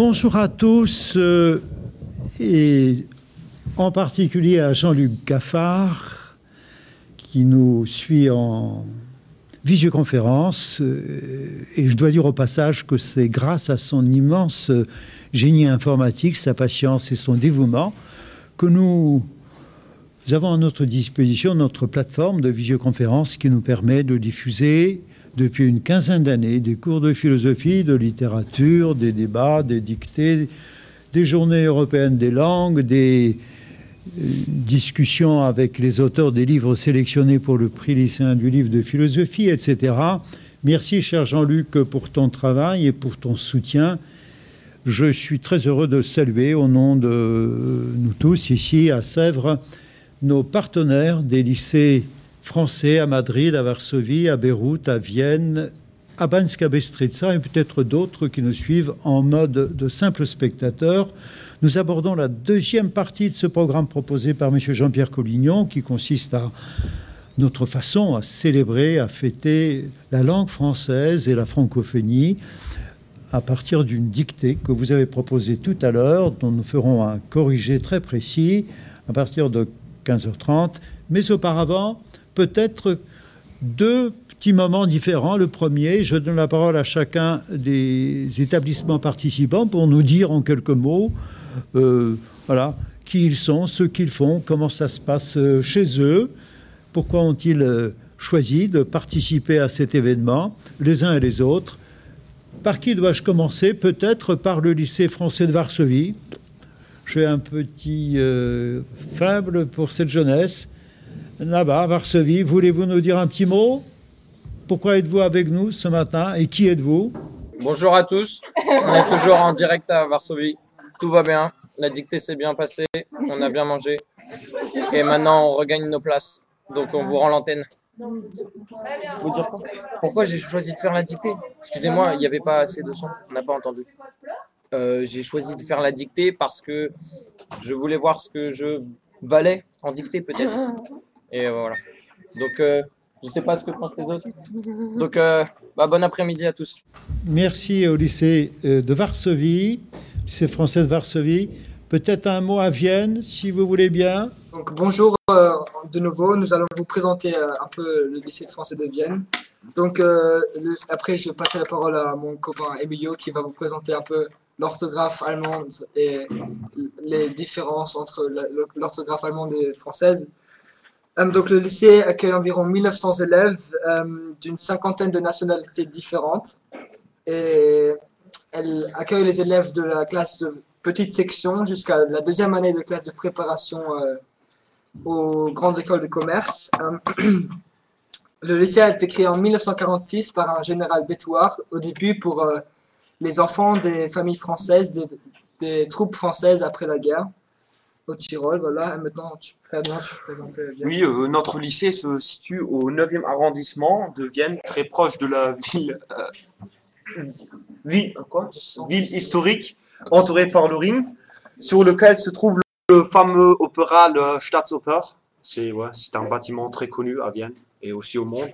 Bonjour à tous euh, et en particulier à Jean-Luc Gaffard qui nous suit en visioconférence. Euh, et je dois dire au passage que c'est grâce à son immense génie informatique, sa patience et son dévouement que nous avons à notre disposition notre plateforme de visioconférence qui nous permet de diffuser depuis une quinzaine d'années des cours de philosophie, de littérature, des débats, des dictées, des journées européennes des langues, des euh, discussions avec les auteurs des livres sélectionnés pour le prix lycéen du livre de philosophie, etc. Merci, cher Jean-Luc, pour ton travail et pour ton soutien. Je suis très heureux de saluer au nom de nous tous ici à Sèvres nos partenaires des lycées français à Madrid, à Varsovie, à Beyrouth, à Vienne, à Banska Bystrica et peut-être d'autres qui nous suivent en mode de simples spectateurs. Nous abordons la deuxième partie de ce programme proposé par M. Jean-Pierre Collignon qui consiste à notre façon à célébrer, à fêter la langue française et la francophonie à partir d'une dictée que vous avez proposée tout à l'heure, dont nous ferons un corrigé très précis à partir de 15h30. Mais auparavant, peut-être deux petits moments différents. Le premier, je donne la parole à chacun des établissements participants pour nous dire en quelques mots, euh, voilà, qui ils sont, ce qu'ils font, comment ça se passe euh, chez eux, pourquoi ont-ils euh, choisi de participer à cet événement, les uns et les autres. Par qui dois-je commencer? Peut-être par le lycée français de Varsovie. J'ai un petit faible pour cette jeunesse là-bas, à Varsovie. Voulez-vous nous dire un petit mot? Pourquoi êtes-vous avec nous ce matin et qui êtes-vous? Bonjour à tous. On est toujours en direct à Varsovie. Tout va bien. La dictée s'est bien passée. On a bien mangé. Et maintenant, on regagne nos places. Donc, on vous rend l'antenne. Vous dire Pourquoi j'ai choisi de faire la dictée? Excusez-moi, il n'y avait pas assez de son. On n'a pas entendu. Euh, j'ai choisi de faire la dictée parce que je voulais voir ce que je valais en dictée peut-être. Et voilà. Donc, euh, je ne sais pas ce que pensent les autres. Donc, euh, bah, bon après-midi à tous. Merci au lycée euh, de Varsovie, lycée français de Varsovie. Peut-être un mot à Vienne, si vous voulez bien. Donc, bonjour de nouveau. Nous allons vous présenter un peu le lycée français de Vienne. Donc, après, je vais passer la parole à mon copain Emilio qui va vous présenter un peu l'orthographe allemande et les différences entre l'orthographe allemande et française. Euh, donc le lycée accueille environ 1900 élèves euh, d'une cinquantaine de nationalités différentes et elle accueille les élèves de la classe de petite section jusqu'à la deuxième année de classe de préparation euh, aux grandes écoles de commerce. le lycée a été créé en 1946 par un général Bétouard au début pour les enfants des familles françaises, des troupes françaises après la guerre au Tyrol. Voilà, maintenant, tu, peux présenter Vienne. Oui, euh, notre lycée se situe au 9e arrondissement de Vienne, très proche de la ville, euh, ville, ville historique, entourée par le Ring, sur lequel se trouve le fameux opéra, le Staatsoper. C'est ouais, un bâtiment très connu à Vienne et aussi au monde.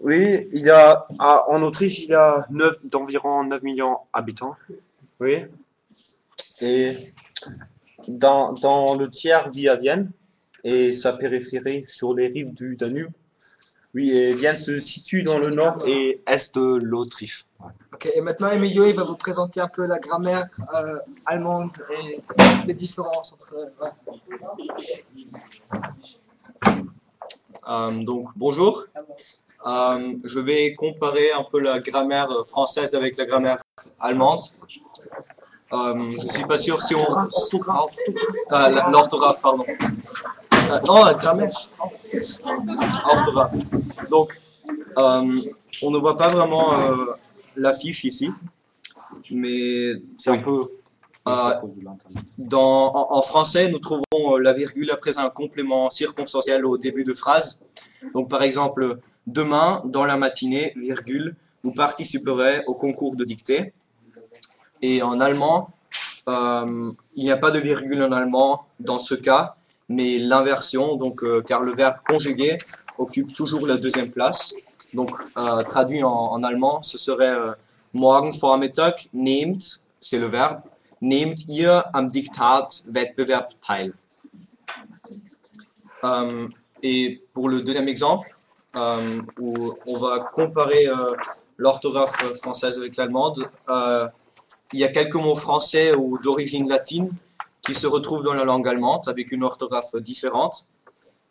Oui, il y a, en Autriche, il y a d'environ 9 millions d'habitants. Oui. Et dans, dans, le tiers vit à Vienne et sa périphérie sur les rives du Danube. Oui, et Vienne se situe dans le nord et est de l'Autriche. Ok, et maintenant Emilio, il va vous présenter un peu la grammaire euh, allemande et les différences entre. Euh, donc bonjour. Euh, je vais comparer un peu la grammaire française avec la grammaire allemande. Euh, je suis pas sûr si on. Euh, l'orthographe, pardon. Euh, non, la grammaire. Orthographe. Donc, euh, on ne voit pas vraiment euh, l'affiche ici, mais c'est un peu. Dans, en, en, français, nous trouvons la virgule après un complément circonstanciel au début de phrase. Donc, par exemple, demain, dans la matinée, virgule, vous participerez au concours de dictée. Et en allemand, euh, il n'y a pas de virgule en allemand dans ce cas, mais l'inversion, donc euh, car le verbe conjugué occupe toujours la deuxième place. Donc, euh, traduit en, allemand, ce serait morgen Vormittag nehmt, c'est le verbe, nehmt ihr am Diktatwettbewerb teil. Euh, et pour le deuxième exemple, où on va comparer l'orthographe française avec l'allemande, il y a quelques mots français ou d'origine latine qui se retrouvent dans la langue allemande avec une orthographe différente.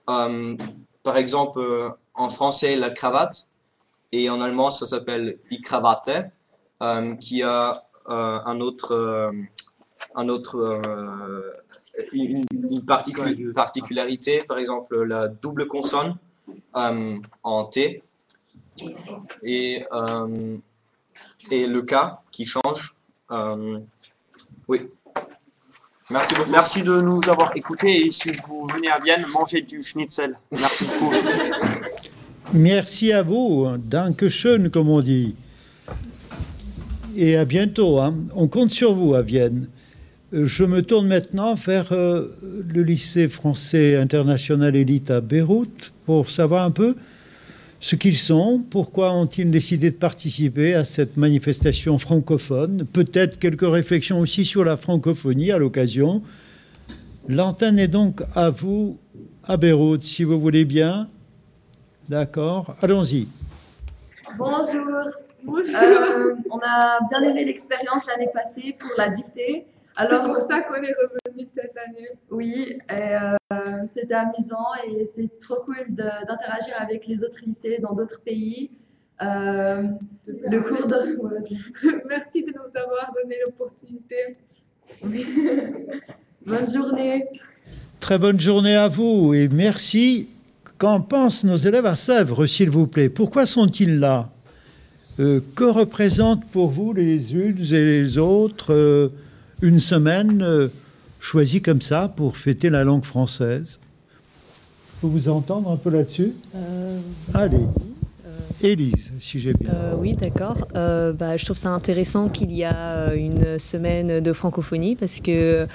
Euh, par exemple, euh, en français, la cravate, et en allemand, ça s'appelle die Krawatte, euh, qui a un autre, un autre, une, une particu- particularité, par exemple la double consonne en T, et, et le K qui change. Euh, oui. Merci beaucoup. Merci de nous avoir écoutés et si vous venez à Vienne, mangez du schnitzel. Merci beaucoup. Merci à vous, Dankeschön, comme on dit. Et à bientôt. hein. On compte sur vous à Vienne. Euh, Je me tourne maintenant vers euh, le lycée français international élite à Beyrouth pour savoir un peu ce qu'ils sont, pourquoi ont-ils décidé de participer à cette manifestation francophone, peut-être quelques réflexions aussi sur la francophonie à l'occasion. L'antenne est donc à vous à Beyrouth, si vous voulez bien. D'accord, allons-y. Bonjour. Euh, on a bien aimé l'expérience l'année passée pour la dictée. C'est Alors, pour ça qu'on est revenu cette année. oui, euh, c'était amusant et c'est trop cool de- d'interagir avec les autres lycées dans d'autres pays. Euh, le cours de... Merci de nous avoir donné l'opportunité. oui. Bonne journée. Très bonne journée à vous et merci. Qu'en pensent nos élèves à Sèvres, s'il vous plaît? Pourquoi sont-ils là? Euh, Que représentent pour vous les unes et les autres euh, une semaine euh, choisie comme ça pour fêter la langue française. Faut vous entendre un peu là-dessus? Euh, Allez, Élise, si j'ai bien. euh, oui, d'accord. Euh, bah, je trouve ça intéressant qu'il y a euh, une semaine de francophonie parce que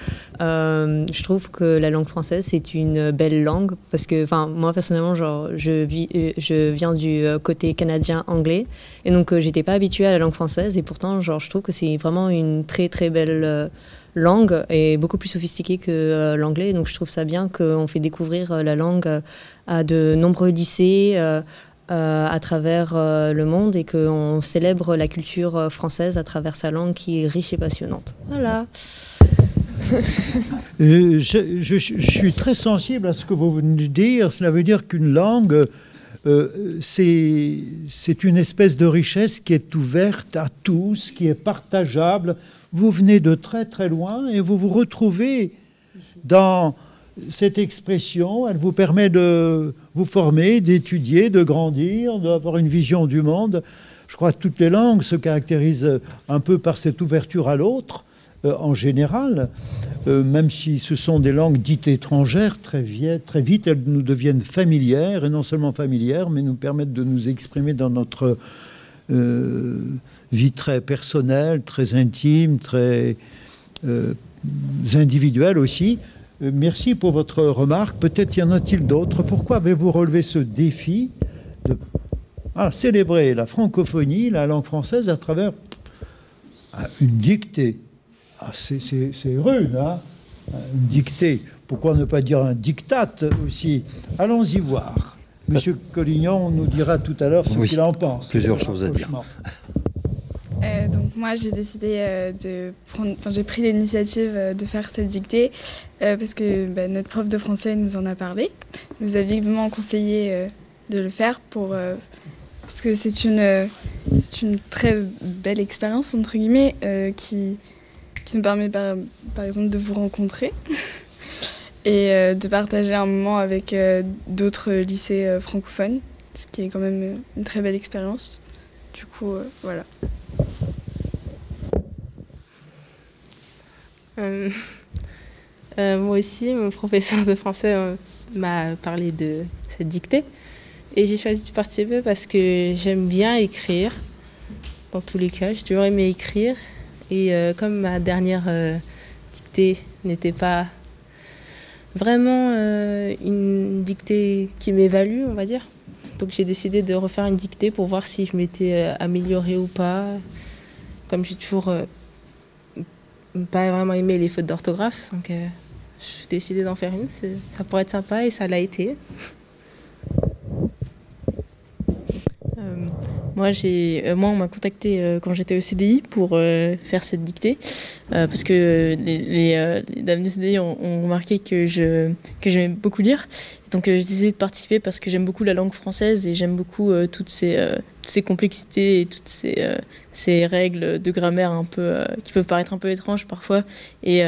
je trouve que la langue française c'est une belle langue parce que, enfin, moi personnellement, genre, je vis, je viens du côté canadien anglais et donc j'étais pas habituée à la langue française et pourtant, genre, je trouve que c'est vraiment une très très belle langue et beaucoup plus sophistiquée que l'anglais. Donc je trouve ça bien qu'on fait découvrir la langue à de nombreux lycées. Euh, à travers euh, le monde et qu'on célèbre la culture euh, française à travers sa langue qui est riche et passionnante. Voilà. Je, suis très sensible à ce que vous venez de dire. Cela veut dire qu'une langue, c'est une espèce de richesse qui est ouverte à tous, qui est partageable. Vous venez de très très loin et vous vous retrouvez dans cette expression. Elle vous permet de vous former, d'étudier, de grandir, d'avoir une vision du monde. Je crois que toutes les langues se caractérisent un peu par cette ouverture à l'autre, euh, en général. Euh, même si ce sont des langues dites étrangères, très, très vite elles nous deviennent familières, et non seulement familières, mais nous permettent de nous exprimer dans notre euh, vie très personnelle, très intime, très individuelle aussi. Euh, merci pour votre remarque. Peut-être y en a-t-il d'autres. Pourquoi avez-vous relevé ce défi de ah, célébrer la francophonie, la langue française, à travers ah, une dictée? Ah, c'est- rude, hein Une dictée. Pourquoi ne pas dire un diktat aussi? Allons-y voir. Monsieur Collignon nous dira tout à l'heure ce Oui, qu'il en pense. plusieurs choses à dire. Euh, donc moi j'ai décidé euh, de prendre, enfin j'ai pris l'initiative euh, de faire cette dictée parce que bah, notre prof de français nous en a parlé, nous a vivement conseillé de le faire pour parce que c'est une c'est une très belle expérience entre guillemets qui qui nous permet par, par exemple de vous rencontrer et de partager un moment avec d'autres lycées francophones, ce qui est quand même une très belle expérience. Du coup, euh, voilà. Euh, euh, moi aussi, mon professeur de français m'a parlé de cette dictée. Et j'ai choisi de participer parce que j'aime bien écrire. Dans tous les cas, j'ai toujours aimé écrire. Et comme ma dernière dictée n'était pas vraiment une dictée qui m'évalue, on va dire. Donc j'ai décidé de refaire une dictée pour voir si je m'étais euh, améliorée ou pas. comme j'ai toujours euh, pas vraiment aimé les fautes d'orthographe, donc euh, j'ai décidé d'en faire une. Ça pourrait être sympa et ça l'a été. Moi, j'ai, euh, moi, on m'a contacté euh, quand j'étais au CDI pour faire cette dictée, parce que les, les, les, dames du CDI ont, ont remarqué que je que j'aimais beaucoup lire. Donc, j'ai décidé de participer parce que j'aime beaucoup la langue française et j'aime beaucoup toutes ces toutes ces complexités et toutes ces ces règles de grammaire un peu qui peuvent paraître un peu étranges parfois. Et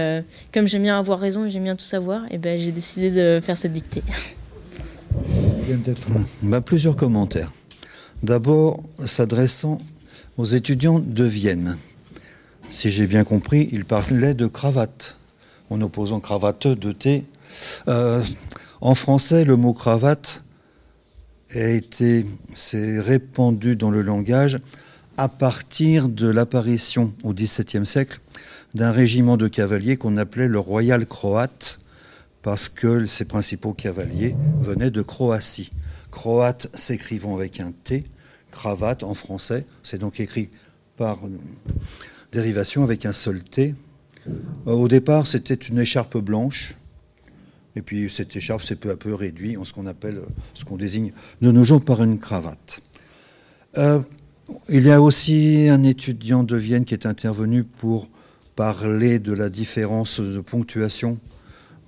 comme j'aime bien avoir raison et j'aime bien tout savoir, et ben j'ai décidé de faire cette dictée. Ben, plusieurs commentaires. D'abord, s'adressant aux étudiants de Vienne. Si j'ai bien compris, il parlait de cravate, en opposant cravateux de thé. Euh, en français, le mot cravate s'est répandu dans le langage à partir de l'apparition au XVIIe siècle d'un régiment de cavaliers qu'on appelait le Royal Croate, parce que ses principaux cavaliers venaient de Croatie. Croate s'écrivant avec un T, cravate en français, c'est donc écrit par dérivation avec un seul T. Au départ, c'était une écharpe blanche, et puis cette écharpe s'est peu à peu réduite en ce qu'on appelle, ce qu'on désigne de nos jours par une cravate. Euh, il y a aussi un étudiant de Vienne qui est intervenu pour parler de la différence de ponctuation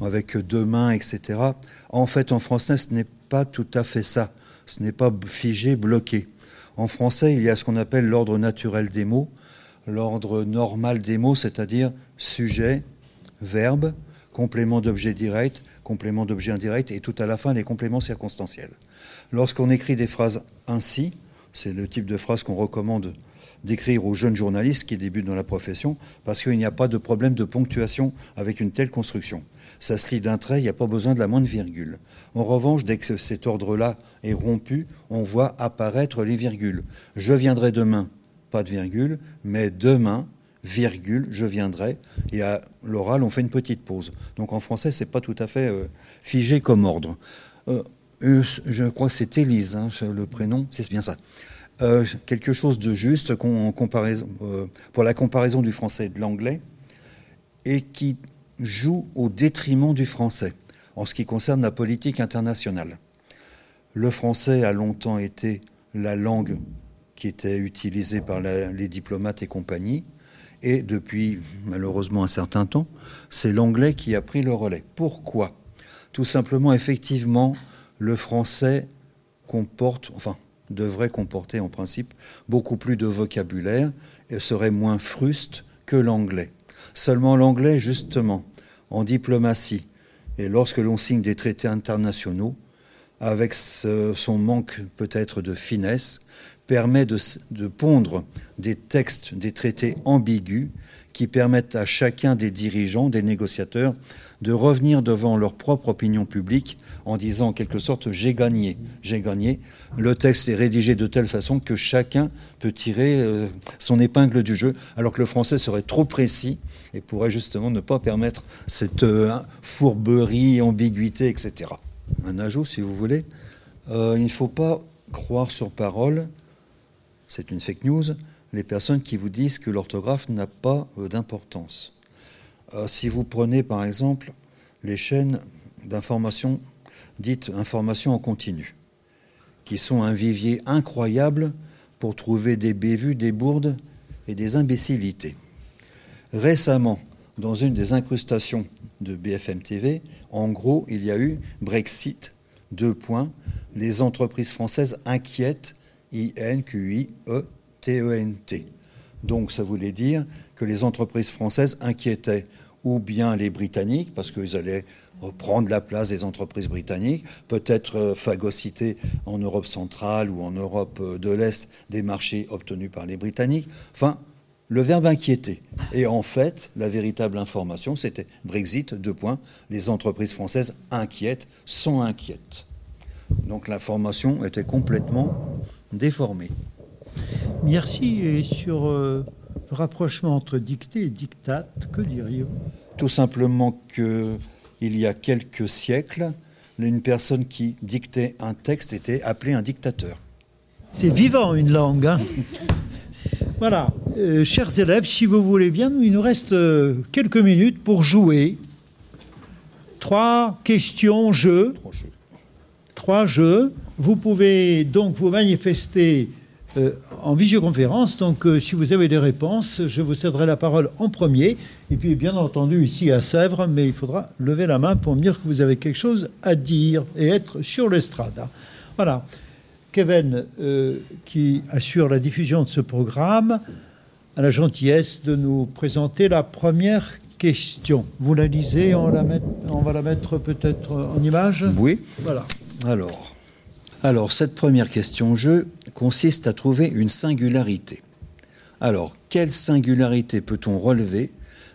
avec deux mains, etc. En fait, en français, ce n'est pas tout à fait ça. Ce n'est pas figé, bloqué. En français, il y a ce qu'on appelle l'ordre naturel des mots, l'ordre normal des mots, c'est-à-dire sujet, verbe, complément d'objet direct, complément d'objet indirect, et tout à la fin, les compléments circonstanciels. Lorsqu'on écrit des phrases ainsi, c'est le type de phrase qu'on recommande d'écrire aux jeunes journalistes qui débutent dans la profession, parce qu'il n'y a pas de problème de ponctuation avec une telle construction ça se lit d'un trait, il n'y a pas besoin de la moindre virgule. En revanche, dès que cet ordre-là est rompu, on voit apparaître les virgules. Je viendrai demain, pas de virgule, mais demain, virgule, je viendrai. Et à l'oral, on fait une petite pause. Donc en français, c'est pas tout à fait euh, figé comme ordre. Euh, je crois que c'est Élise, hein, le prénom, c'est bien ça. Euh, quelque chose de juste pour la comparaison du français et de l'anglais, et qui joue au détriment du français en ce qui concerne la politique internationale. Le français a longtemps été la langue qui était utilisée par les diplomates et compagnie, et depuis malheureusement un certain temps, c'est l'anglais qui a pris le relais. Pourquoi? Tout simplement, effectivement, le français comporte, enfin, devrait comporter en principe beaucoup plus de vocabulaire et serait moins fruste que l'anglais. Seulement l'anglais, justement, en diplomatie. Et lorsque l'on signe des traités internationaux, avec son manque peut-être de finesse, permet de, pondre des textes, des traités ambigus qui permettent à chacun des dirigeants, des négociateurs, de revenir devant leur propre opinion publique en disant en quelque sorte j'ai gagné, j'ai gagné. Le texte est rédigé de telle façon que chacun peut tirer euh, son épingle du jeu, alors que le français serait trop précis et pourrait justement ne pas permettre cette euh, fourberie, ambiguïté, etc. Un ajout, si vous voulez. Euh, il ne faut pas croire sur parole, c'est une fake news, les personnes qui vous disent que l'orthographe n'a pas d'importance. si vous prenez par exemple les chaînes d'information dites informations en continu, qui sont un vivier incroyable pour trouver des bévues, des bourdes et des imbécilités. Récemment, dans une des incrustations de BFM TV, en gros, il y a eu Brexit, deux points, les entreprises françaises inquiètent, I-N-Q-I-E-T-E-N-T. Donc ça voulait dire que les entreprises françaises inquiétaient ou bien les Britanniques, parce qu'ils allaient prendre la place des entreprises britanniques, peut-être euh, phagocyter en Europe centrale ou en Europe euh, de l'Est des marchés obtenus par les Britanniques. Enfin, le verbe inquiéter. Et en fait, la véritable information, c'était Brexit, deux points, les entreprises françaises inquiètes sont inquiètes. Donc l'information était complètement déformée. Merci. Et sur euh, le rapprochement entre dictée et dictate, que diriez-vous? Tout simplement qu'il y a quelques siècles, une personne qui dictait un texte était appelée un dictateur. C'est vivant une langue. Hein Voilà, Euh, chers élèves, si vous voulez bien, il nous reste euh, quelques minutes pour jouer. Trois questions, jeux. Trois jeux. Vous pouvez donc vous manifester euh, en visioconférence. Donc, euh, si vous avez des réponses, je vous céderai la parole en premier. Et puis, bien entendu, ici à Sèvres, mais il faudra lever la main pour me dire que vous avez quelque chose à dire et être sur l'estrade. Voilà. Kevin, euh, qui assure la diffusion de ce programme, a la gentillesse de nous présenter la première question. Vous la lisez, on, la met- on va la mettre peut-être en image Oui. Voilà. Alors, alors, cette première question-jeu consiste à trouver une singularité. Alors, quelle singularité peut-on relever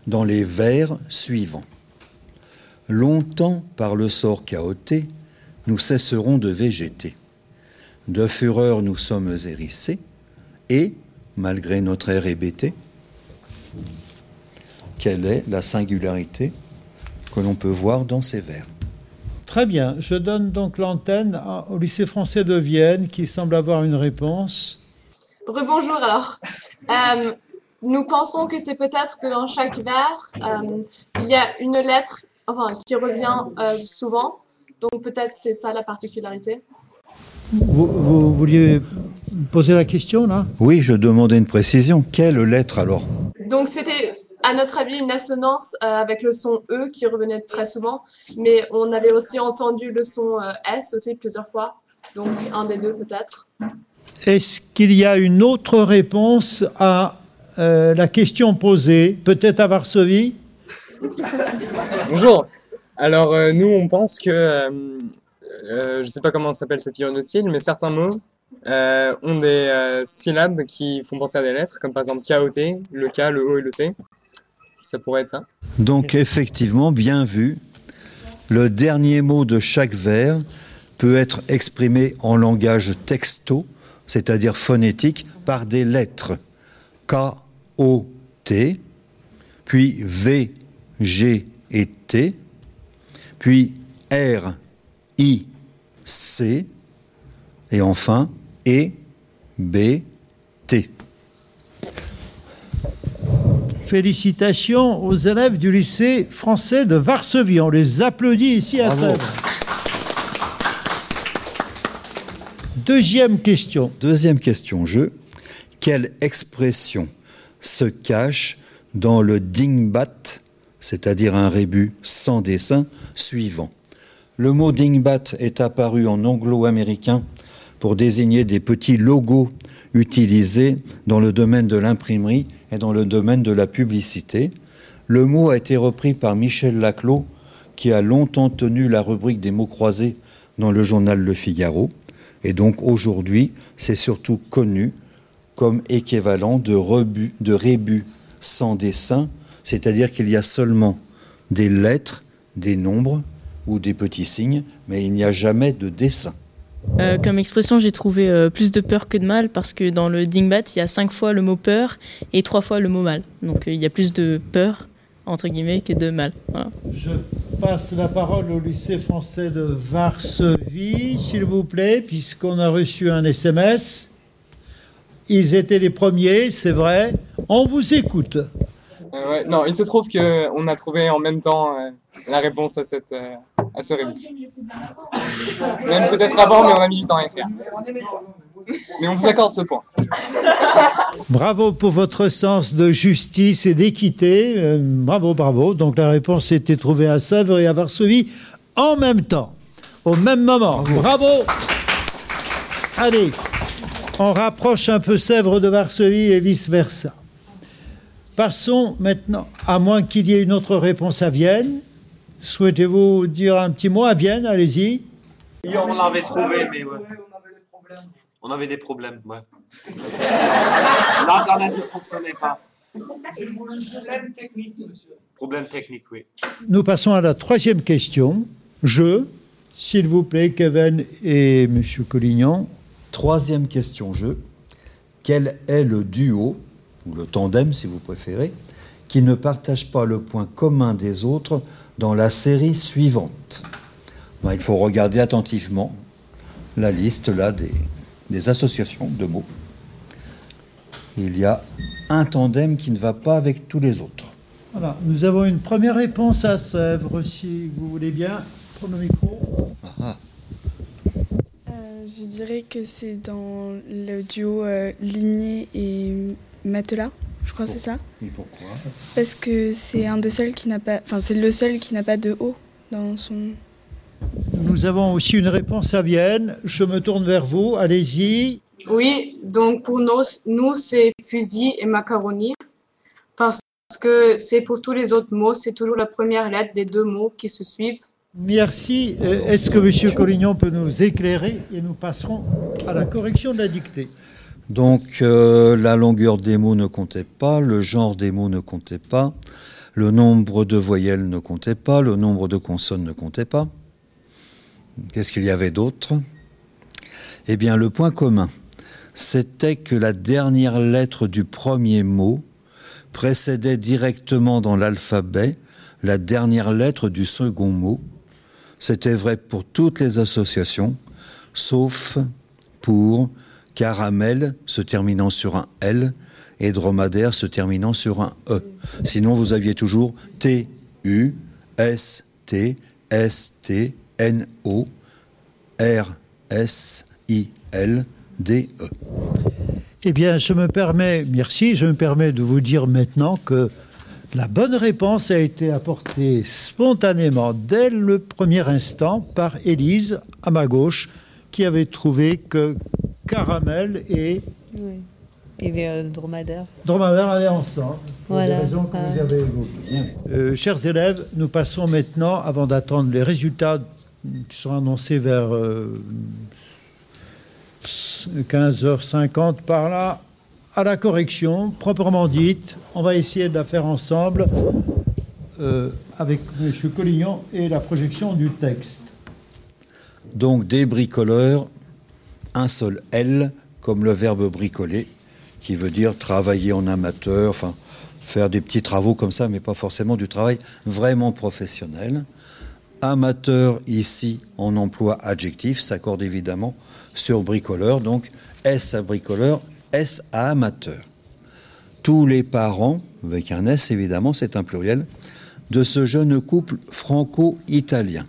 dans les vers suivants? Longtemps, par le sort chaoté, nous cesserons de végéter. De fureur, nous sommes hérissés, et, malgré notre air hébété, quelle est la singularité que l'on peut voir dans ces vers? Très bien. Je donne donc l'antenne au lycée français de Vienne qui semble avoir une réponse. Rebonjour alors. Euh, nous pensons que c'est peut-être que dans chaque vers, euh, il y a une lettre enfin, qui revient euh, souvent. Donc peut-être c'est ça la particularité. Vous, vous vouliez poser la question là? Oui, je demandais une précision. Quelle lettre alors? Donc c'était à notre avis une assonance euh, avec le son E qui revenait très souvent. Mais on avait aussi entendu le son euh, S aussi plusieurs fois. Donc un des deux peut-être. Est-ce qu'il y a une autre réponse à euh, la question posée Peut-être à Varsovie? Bonjour. Alors euh, nous on pense que euh, euh, je sais pas comment s'appelle cette ironie de style, mais certains mots euh, ont des euh, syllabes qui font penser à des lettres, comme par exemple KOT, le K, le O et le T. Ça pourrait être ça. Donc effectivement, bien vu, le dernier mot de chaque vers peut être exprimé en langage texto, c'est-à-dire phonétique, par des lettres. K, O, T, puis V, G et T, puis R, I, C, et enfin E, B, T. Félicitations aux élèves du lycée français de Varsovie. On les applaudit ici à. Sèvres. Deuxième question. Deuxième question, jeu. Quelle expression se cache dans le dingbat, c'est-à-dire un rébut sans dessin, suivant? Le mot dingbat est apparu en anglo-américain pour désigner des petits logos utilisés dans le domaine de l'imprimerie et dans le domaine de la publicité. Le mot a été repris par Michel Laclos, qui a longtemps tenu la rubrique des mots croisés dans le journal Le Figaro. Et donc aujourd'hui, c'est surtout connu comme équivalent de, rebut, de rébut sans dessin, c'est-à-dire qu'il y a seulement des lettres, des nombres ou des petits signes, mais il n'y a jamais de dessin. Euh, comme expression, j'ai trouvé euh, plus de peur que de mal parce que dans le dingbat, il y a cinq fois le mot peur et trois fois le mot mal. Donc euh, il y a plus de peur, entre guillemets, que de mal. Je passe la parole au lycée français de Varsovie, s'il vous plaît, puisqu'on a reçu un SMS. Ils étaient les premiers, c'est vrai. On vous écoute. Euh, ouais, non, il se trouve qu'on a trouvé en même temps euh, la réponse à, cette, euh, à ce rébut. Même peut-être avant, mais on a mis du temps à écrire. Mais on vous accorde ce point. Bravo pour votre sens de justice et d'équité. Euh, bravo, bravo. Donc la réponse était trouvée à Sèvres et à Varsovie en même temps, au même moment. Bravo. Allez, on rapproche un peu Sèvres de Varsovie et vice-versa. Passons maintenant, à moins qu'il y ait une autre réponse à Vienne. Souhaitez-vous dire un petit mot à Vienne? Allez-y. Oui, on l'avait trouvé, mais ouais. On avait des problèmes, ouais. L'internet ne fonctionnait pas. Problème technique, oui. Nous passons à la troisième question. Je, s'il vous plaît, Kevin et Monsieur Collignon. Troisième question jeu. Quel est le duo, ou le tandem si vous préférez, qui ne partage pas le point commun des autres dans la série suivante Ben, Il faut regarder attentivement la liste là des, des associations de mots. il y a un tandem qui ne va pas avec tous les autres. Voilà, nous avons une première réponse à Sèvres, si vous voulez bien. Prendre le micro. Ah, Euh, je dirais que c'est dans le duo euh, Limier et Matelas, je crois que c'est ça. et pourquoi? Parce que c'est un des seuls qui n'a pas, enfin c'est le seul qui n'a pas de haut dans son. Nous avons aussi une réponse à Vienne. Je me tourne vers vous. Allez-y. Oui, donc pour nous, nous c'est fusil et macaroni. Parce que c'est pour tous les autres mots, c'est toujours la première lettre des deux mots qui se suivent. Merci. Euh, Est-ce que M. Collignon peut nous éclairer et nous passerons à la correction de la dictée? Donc euh, la longueur des mots ne comptait pas, le genre des mots ne comptait pas, le nombre de voyelles ne comptait pas, le nombre de consonnes ne comptait pas. Qu'est-ce qu'il y avait d'autre? Eh bien le point commun, c'était que la dernière lettre du premier mot précédait directement dans l'alphabet la dernière lettre du second mot. C'était vrai pour toutes les associations, sauf pour caramel se terminant sur un L et dromadaire se terminant sur un E. Sinon, vous aviez toujours T, U, S, T, S, T, N, O, R, S, I, L, D, E. Eh bien, je me permets, merci, je me permets de vous dire maintenant que la bonne réponse a été apportée spontanément dès le premier instant par Élise à ma gauche, qui avait trouvé que caramel et Oui. Et bien, euh, dromadaire. dromadaire allaient ensemble. Pour Voilà. des raisons que vous Ouais. avez évoquées. Euh, chers élèves, nous passons maintenant, avant d'attendre les résultats qui seront annoncés vers euh, 15h50 par là, à la correction proprement dite. On va essayer de la faire ensemble euh, avec M. Collignon et la projection du texte. Donc des bricoleurs, un seul L, comme le verbe bricoler, qui veut dire travailler en amateur, enfin faire des petits travaux comme ça, mais pas forcément du travail vraiment professionnel. Amateur ici en emploi adjectif s'accorde évidemment sur bricoleur, donc S à bricoleur, S à amateur. Tous les parents, avec un S évidemment, c'est un pluriel, de ce jeune couple franco-italien.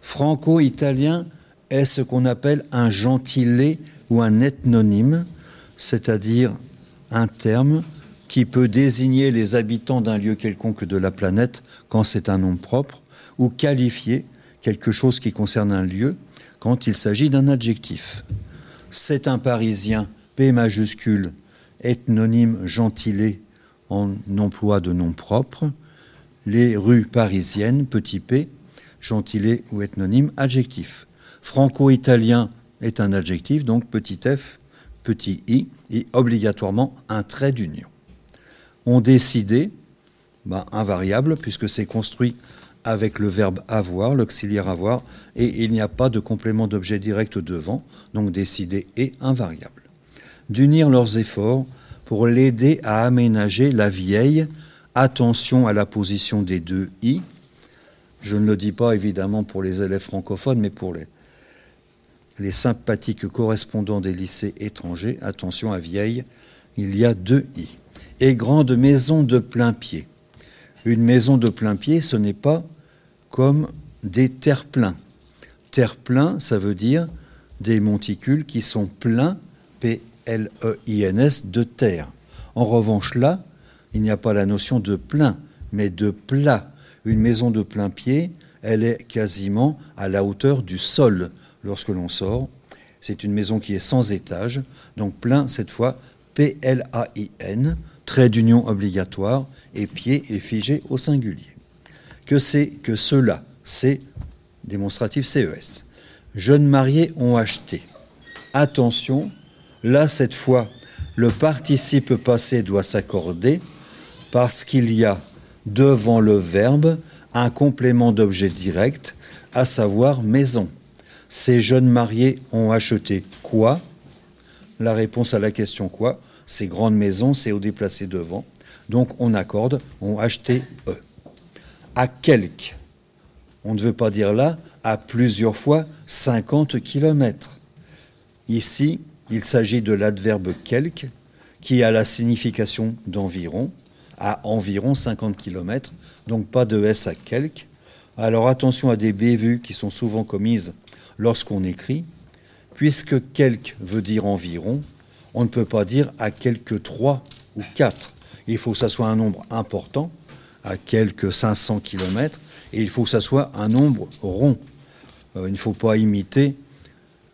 Franco-italien est ce qu'on appelle un gentilé ou un ethnonyme, c'est-à-dire un terme qui peut désigner les habitants d'un lieu quelconque de la planète quand c'est un nom propre, ou qualifier quelque chose qui concerne un lieu quand il s'agit d'un adjectif. C'est un Parisien, P majuscule, ethnonyme gentilé en emploi de nom propre, les rues parisiennes, petit p, gentilé ou ethnonyme, adjectif. Franco-italien est un adjectif, donc petit f, petit i, et obligatoirement un trait d'union. On décidé, ben, invariable, puisque c'est construit avec le verbe avoir, l'auxiliaire avoir, et il n'y a pas de complément d'objet direct devant, donc décidé et invariable. D'unir leurs efforts pour l'aider à aménager la vieille, attention à la position des deux i. Je ne le dis pas évidemment pour les élèves francophones, mais pour les, les sympathiques correspondants des lycées étrangers, attention à vieille, il y a deux i. Et grande maison de plein pied. Une maison de plein pied, ce n'est pas comme des terre-pleins. Terre-plein, ça veut dire des monticules qui sont pleins, P-L-E-I-N-S, de terre. En revanche, là, il n'y a pas la notion de plein, mais de plat. Une maison de plein pied, elle est quasiment à la hauteur du sol lorsque l'on sort. C'est une maison qui est sans étage, donc plein cette fois, P-L-A-I-N, trait d'union obligatoire, et pied est figé au singulier. Que c'est que cela? C'est démonstratif CES. Jeunes mariés ont acheté. Attention, là cette fois, le participe passé doit s'accorder parce qu'il y a devant le verbe un complément d'objet direct, à savoir maison. Ces jeunes mariés ont acheté quoi? La réponse à la question quoi? Ces grandes maisons, c'est au déplacé devant. Donc on accorde, ont acheté eux. À quelques, on ne veut pas dire là, à plusieurs fois 50 kilomètres. Ici, il s'agit de l'adverbe quelque qui a la signification d'environ, à environ 50 km, donc pas de S à quelques. Alors attention à des bévues qui sont souvent commises lorsqu'on écrit. Puisque quelques veut dire environ, on ne peut pas dire à quelques 3 ou 4. Il faut que ça soit un nombre important, à quelques 500 km, et il faut que ça soit un nombre rond. Euh, il ne faut pas imiter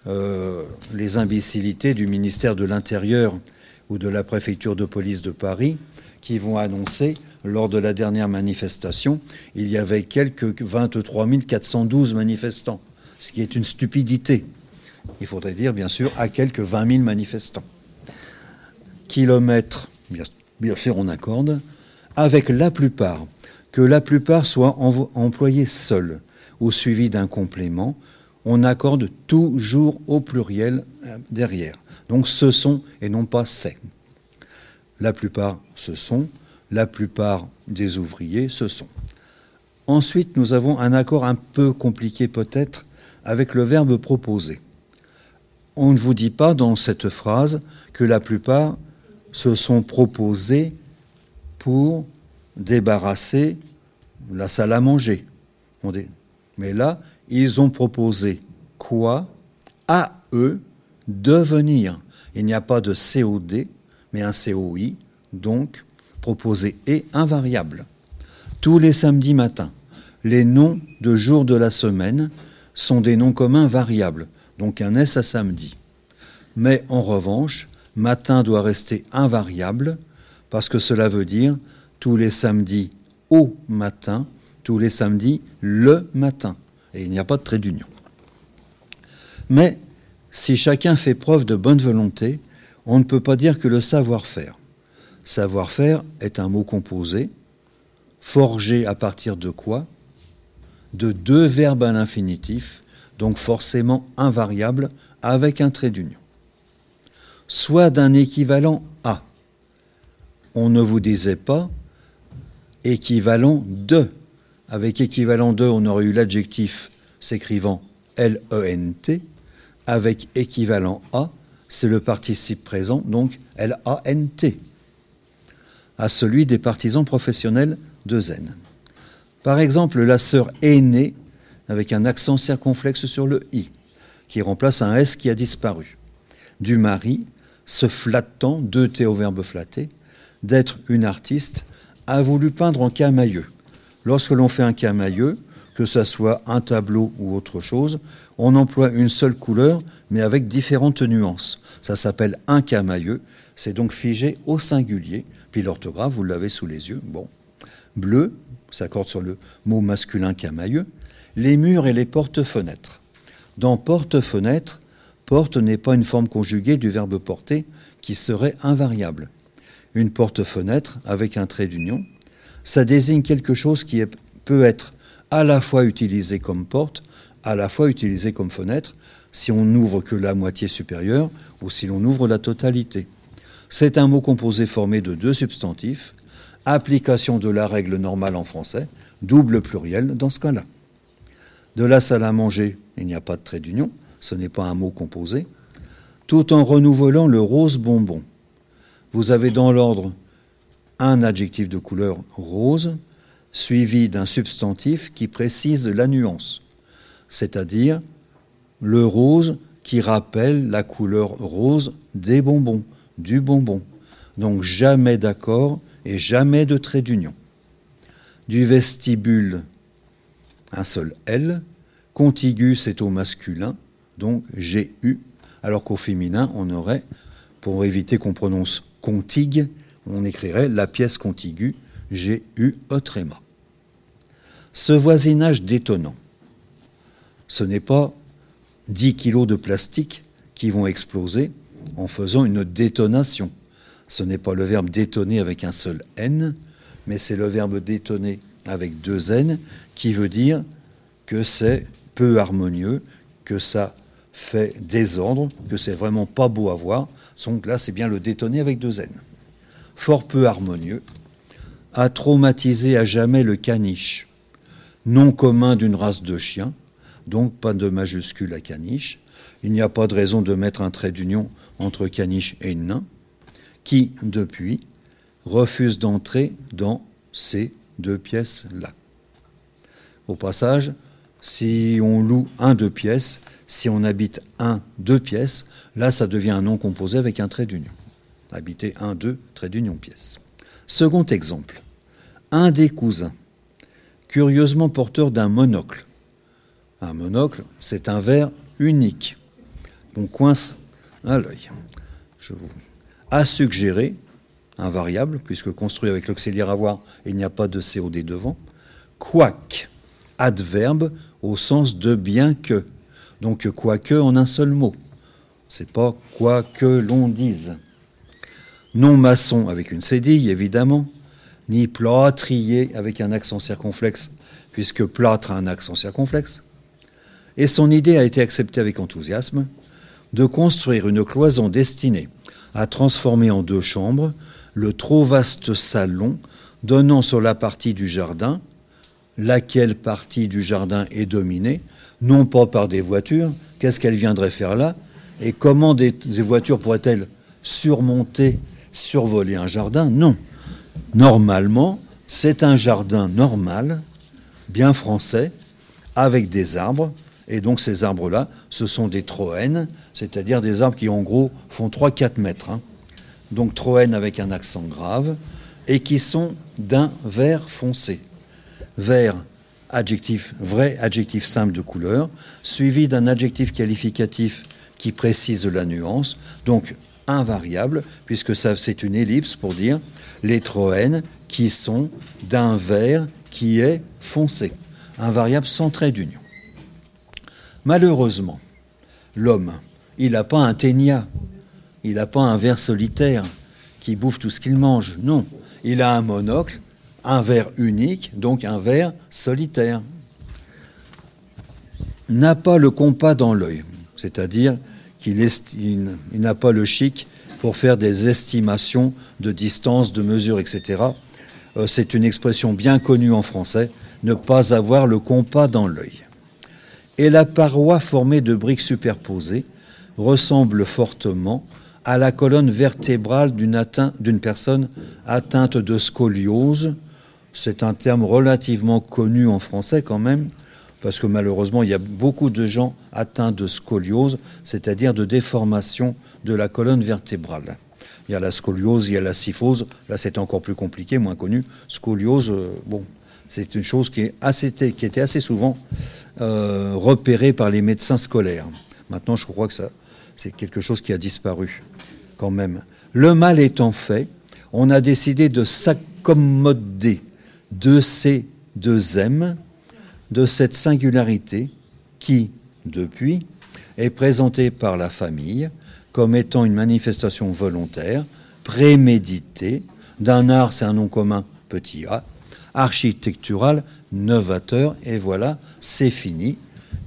euh, les imbécilités du ministère de l'Intérieur ou de la préfecture de police de Paris qui vont annoncer, lors de la dernière manifestation, il y avait quelques 23 412 manifestants, ce qui est une stupidité. Il faudrait dire, bien sûr, à quelques 20 000 manifestants. Kilomètres, bien, sûr, on accorde, avec la plupart, que la plupart soient employés seuls ou suivis d'un complément, on accorde toujours au pluriel euh, derrière. Donc ce sont et non pas c'est. La plupart ce sont, la plupart des ouvriers ce sont. Ensuite, nous avons un accord un peu compliqué peut-être avec le verbe proposer. On ne vous dit pas dans cette phrase que la plupart se sont proposés pour débarrasser la salle à manger. Mais là, ils ont proposé quoi à eux de venir. Il n'y a pas de COD, mais un COI, donc proposé et invariable. Tous les samedis matins, les noms de jours de la semaine sont des noms communs variables, donc un S à samedi. Mais en revanche, matin doit rester invariable parce que cela veut dire tous les samedis au matin, tous les samedis le matin. Et il n'y a pas de trait d'union. Mais si chacun fait preuve de bonne volonté, on ne peut pas dire que le savoir-faire. Savoir-faire est un mot composé, forgé à partir de quoi? De deux verbes à l'infinitif, donc forcément invariable avec un trait d'union. Soit d'un équivalent à. On ne vous disait pas équivalent de. Avec équivalent de, on aurait eu l'adjectif s'écrivant L-E-N-T avec équivalent à, c'est le participe présent, donc L-A-N-T, à celui des partisans professionnels de Zen. Par exemple, la sœur aînée, avec un accent circonflexe sur le i, qui remplace un s qui a disparu. Du mari, se flattant, deux T au verbe flatter, d'être une artiste, a voulu peindre en camailleux. Lorsque l'on fait un camailleux, que ce soit un tableau ou autre chose, on emploie une seule couleur, mais avec différentes nuances. Ça s'appelle un camailleux. C'est donc figé au singulier. Puis l'orthographe, vous l'avez sous les yeux. Bon. Bleu, s'accorde sur le mot masculin camailleux. Les murs et les portes-fenêtres. Dans porte-fenêtre, porte n'est pas une forme conjuguée du verbe porter qui serait invariable. Une porte-fenêtre avec un trait d'union, ça désigne quelque chose qui peut être à la fois utilisé comme porte, à la fois utilisé comme fenêtre si on n'ouvre que la moitié supérieure ou si l'on ouvre la totalité. C'est un mot composé formé de deux substantifs, application de la règle normale en français, double pluriel dans ce cas-là. De la salle à manger, il n'y a pas de trait d'union, ce n'est pas un mot composé, tout en renouvelant le rose bonbon. Vous avez dans l'ordre un adjectif de couleur rose, suivi d'un substantif qui précise la nuance c'est-à-dire le rose qui rappelle la couleur rose des bonbons, du bonbon. Donc jamais d'accord et jamais de trait d'union. Du vestibule, un seul L. Contigu, c'est au masculin, donc GU, alors qu'au féminin, on aurait, pour éviter qu'on prononce contigue, on écrirait la pièce contiguë, GU, tréma. Ce voisinage détonnant, ce n'est pas 10 kilos de plastique qui vont exploser en faisant une détonation. Ce n'est pas le verbe détonner avec un seul N, mais c'est le verbe détonner avec deux N qui veut dire que c'est peu harmonieux, que ça fait désordre, que c'est vraiment pas beau à voir. Donc là, c'est bien le détonner avec deux N. Fort peu harmonieux, a traumatisé à jamais le caniche, nom commun d'une race de chiens, donc pas de majuscule à caniche. Il n'y a pas de raison de mettre un trait d'union entre caniche et nain. Qui, depuis, refuse d'entrer dans ces deux pièces-là. Au passage, si on loue un deux pièces, si on habite un deux pièces, là ça devient un nom composé avec un trait d'union. Habiter un deux trait d'union pièce. Second exemple, un des cousins, curieusement porteur d'un monocle. Un monocle, c'est un verre unique qu'on coince à l'œil. Je vous a suggéré un variable, puisque construit avec l'auxiliaire avoir, il n'y a pas de COD devant, quoique, adverbe au sens de bien que. Donc quoique en un seul mot. C'est pas quoi que l'on dise. Non maçon avec une cédille, évidemment, ni plâtrier avec un accent circonflexe, puisque plâtre a un accent circonflexe. Et son idée a été acceptée avec enthousiasme de construire une cloison destinée à transformer en deux chambres le trop vaste salon donnant sur la partie du jardin, laquelle partie du jardin est dominée, non pas par des voitures, qu'est-ce qu'elles viendraient faire là, et comment des, voitures pourraient-elles surmonter, survoler un jardin Non. Normalement, c'est un jardin normal, bien français, avec des arbres, et donc ces arbres-là, ce sont des troènes, c'est-à-dire des arbres qui en gros font 3-4 mètres. Hein. Donc troènes avec un accent grave, et qui sont d'un vert foncé. Vert, adjectif vrai, adjectif simple de couleur, suivi d'un adjectif qualificatif qui précise la nuance, donc invariable, puisque ça c'est une ellipse pour dire les troènes qui sont d'un vert qui est foncé, invariable sans trait d'union. Malheureusement, l'homme, il n'a pas un ténia, il n'a pas un ver solitaire qui bouffe tout ce qu'il mange. Non, il a un monocle, un ver unique, donc un ver solitaire. N'a pas le compas dans l'œil, c'est-à-dire qu'il n'a pas le chic pour faire des estimations de distance, de mesure, etc. Euh, c'est une expression bien connue en français, ne pas avoir le compas dans l'œil et la paroi formée de briques superposées ressemble fortement à la colonne vertébrale d'une personne atteinte de scoliose. C'est un terme relativement connu en français quand même, parce que malheureusement, il y a beaucoup de gens atteints de scoliose, c'est-à-dire de déformation de la colonne vertébrale. Il y a la scoliose, il y a la syphose. Là, c'est encore plus compliqué, moins connu. Scoliose, euh, bon, c'est une chose qui, était assez souvent euh, repérée par les médecins scolaires. Maintenant, je crois que c'est quelque chose qui a disparu quand même. Le mal étant fait, on a décidé de s'accommoder de ces deux M, de cette singularité qui, depuis, est présentée par la famille comme étant une manifestation volontaire, préméditée, d'un art, c'est un nom commun, petit a, architectural novateur. Et voilà, c'est fini.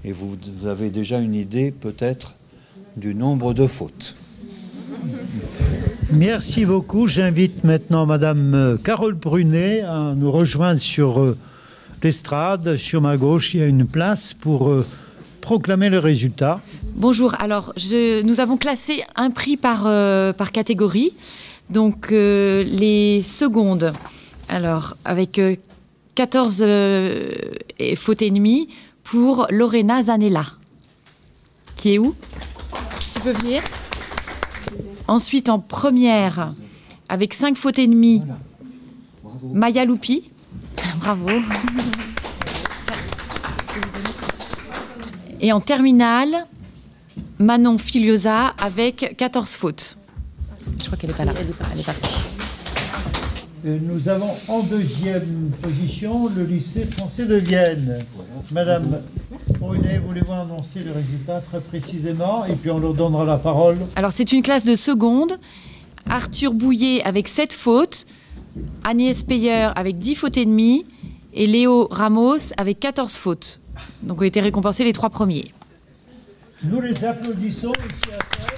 Et vous avez déjà une idée peut-être du nombre de fautes. Merci beaucoup. J'invite maintenant Madame euh, Carole Brunet à nous rejoindre sur euh, l'estrade. Sur ma gauche, il y a une place pour euh, proclamer le résultat. Bonjour. Alors, je, nous avons classé un prix par, par catégorie. Donc, les secondes alors, avec 14 euh, euh, fautes et demie pour Lorena Zanella. Qui est où? Tu peux venir Ensuite, en première, avec 5 fautes et demie, Maya Loupi. Bravo. Et en terminale, Manon Filiosa avec 14 fautes. Je crois qu'elle n'est pas là. Elle est partie. Nous avons en deuxième position le lycée français de Vienne. Madame Brunet, voulez-vous annoncer le résultat très précisément et puis on leur donnera la parole Alors c'est une classe de seconde. Arthur Bouillet avec 7 fautes, Agnès Peyer avec 10 fautes et demie et Léo Ramos avec 14 fautes. Donc ont été récompensés les trois premiers. Nous les applaudissons ici à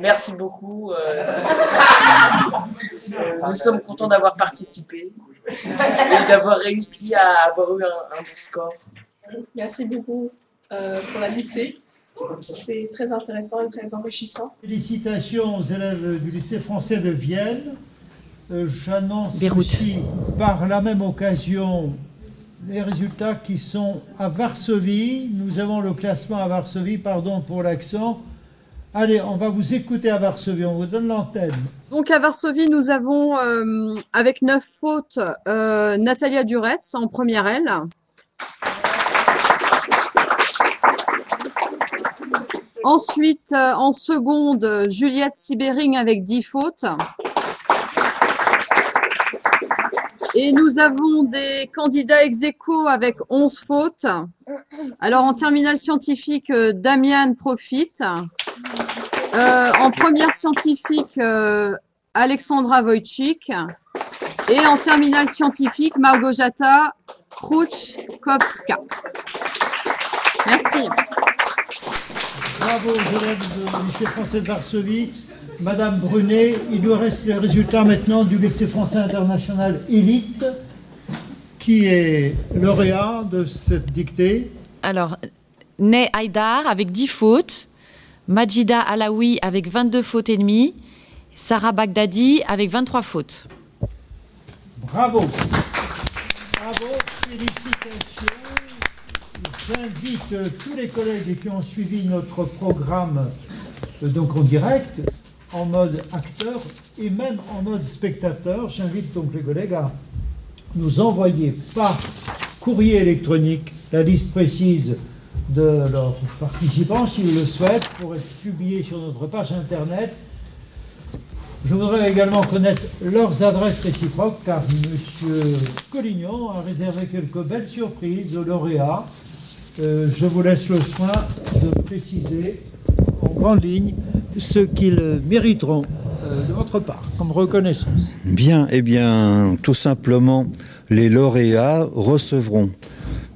Merci beaucoup. Euh, nous sommes contents d'avoir participé et d'avoir réussi à avoir eu un, bon score. Merci beaucoup euh, pour la dictée. C'était très intéressant et très enrichissant. Félicitations aux élèves du lycée français de Vienne. Euh, J'annonce aussi par la même occasion les résultats qui sont à Varsovie. Nous avons le classement à Varsovie, pardon pour l'accent. Allez, on va vous écouter à Varsovie, on vous donne l'antenne. Donc à Varsovie, nous avons euh, avec 9 fautes euh, Natalia Duretz en première aile. Ensuite, euh, en seconde, Juliette Sibering avec 10 fautes. Et nous avons des candidats ex avec 11 fautes. Alors en terminale scientifique, Damian Profite. Euh, en première scientifique, euh, Alexandra Wojcik. Et en terminale scientifique, Margojata Kruczkowska. Merci. Bravo aux élèves du lycée français de Varsovie. Madame Brunet, il nous reste les résultats maintenant du lycée français international élite, qui est lauréat de cette dictée. Alors, Ney Haïdar avec 10 fautes, Majida Alaoui avec 22 fautes et demie, Sarah Bagdadi avec 23 fautes. Bravo. Bravo, félicitations. J'invite euh, tous les collègues qui ont suivi notre programme euh, donc en direct, en mode acteur et même en mode spectateur. J'invite donc les collègues à nous envoyer par courrier électronique la liste précise de leurs participants, s'ils le souhaitent, pour être publiée sur notre page internet. Je voudrais également connaître leurs adresses réciproques, car M. Collignon a réservé quelques belles surprises aux lauréats. Euh, je vous laisse le soin de préciser en grande ligne ce qu'ils mériteront euh, de votre part comme reconnaissance. Bien, eh bien, tout simplement, les lauréats recevront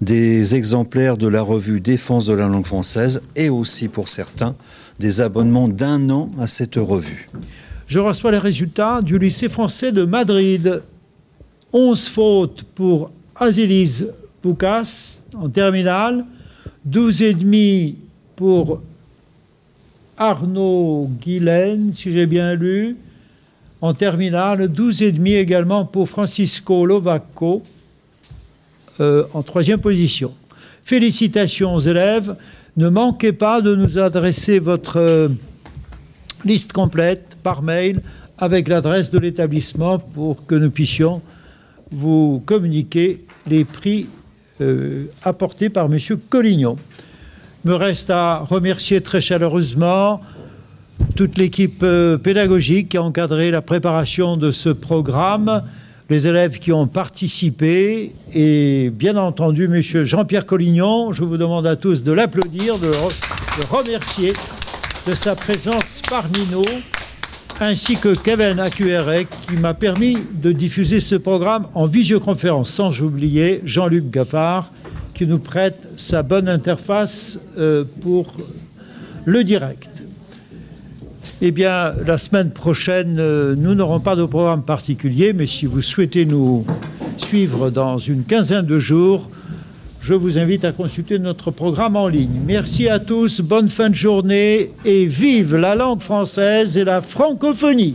des exemplaires de la revue Défense de la langue française et aussi pour certains des abonnements d'un an à cette revue. Je reçois les résultats du lycée français de Madrid. 11 fautes pour Azilis Boukas en terminale, 12 et demi pour Arnaud Guilaine, si j'ai bien lu, en terminale, 12 et demi également pour Francisco Lovaco euh, en troisième position. Félicitations aux élèves. Ne manquez pas de nous adresser votre euh, liste complète par mail avec l'adresse de l'établissement pour que nous puissions vous communiquer les prix euh, apportés par M. Collignon. Me reste à remercier très chaleureusement toute l'équipe pédagogique qui a encadré la préparation de ce programme, les élèves qui ont participé et bien entendu M. Jean-Pierre Collignon. Je vous demande à tous de l'applaudir, de le remercier de sa présence parmi nous, ainsi que Kevin Acuerec qui m'a permis de diffuser ce programme en visioconférence, sans oublier Jean-Luc Gaffard qui nous prête sa bonne interface euh, pour le direct. Eh bien, la semaine prochaine, euh, nous n'aurons pas de programme particulier, mais si vous souhaitez nous suivre dans une quinzaine de jours, je vous invite à consulter notre programme en ligne. Merci à tous, bonne fin de journée et vive la langue française et la francophonie.